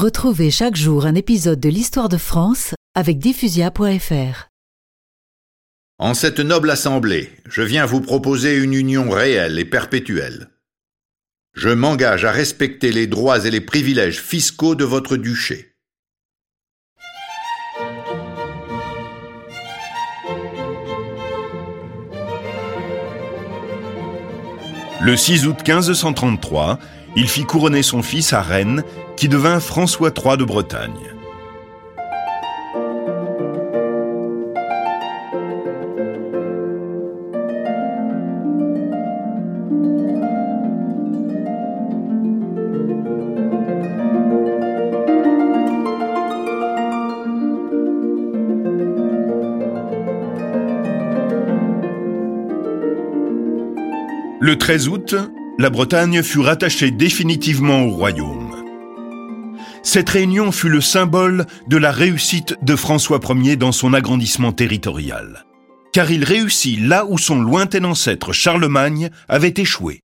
Retrouvez chaque jour un épisode de l'histoire de France avec diffusia.fr. En cette noble assemblée, je viens vous proposer une union réelle et perpétuelle. Je m'engage à respecter les droits et les privilèges fiscaux de votre duché. Le 6 août 1533, il fit couronner son fils à Rennes, qui devint François III de Bretagne. Le 13 août, la Bretagne fut rattachée définitivement au royaume. Cette réunion fut le symbole de la réussite de François Ier dans son agrandissement territorial, car il réussit là où son lointain ancêtre Charlemagne avait échoué.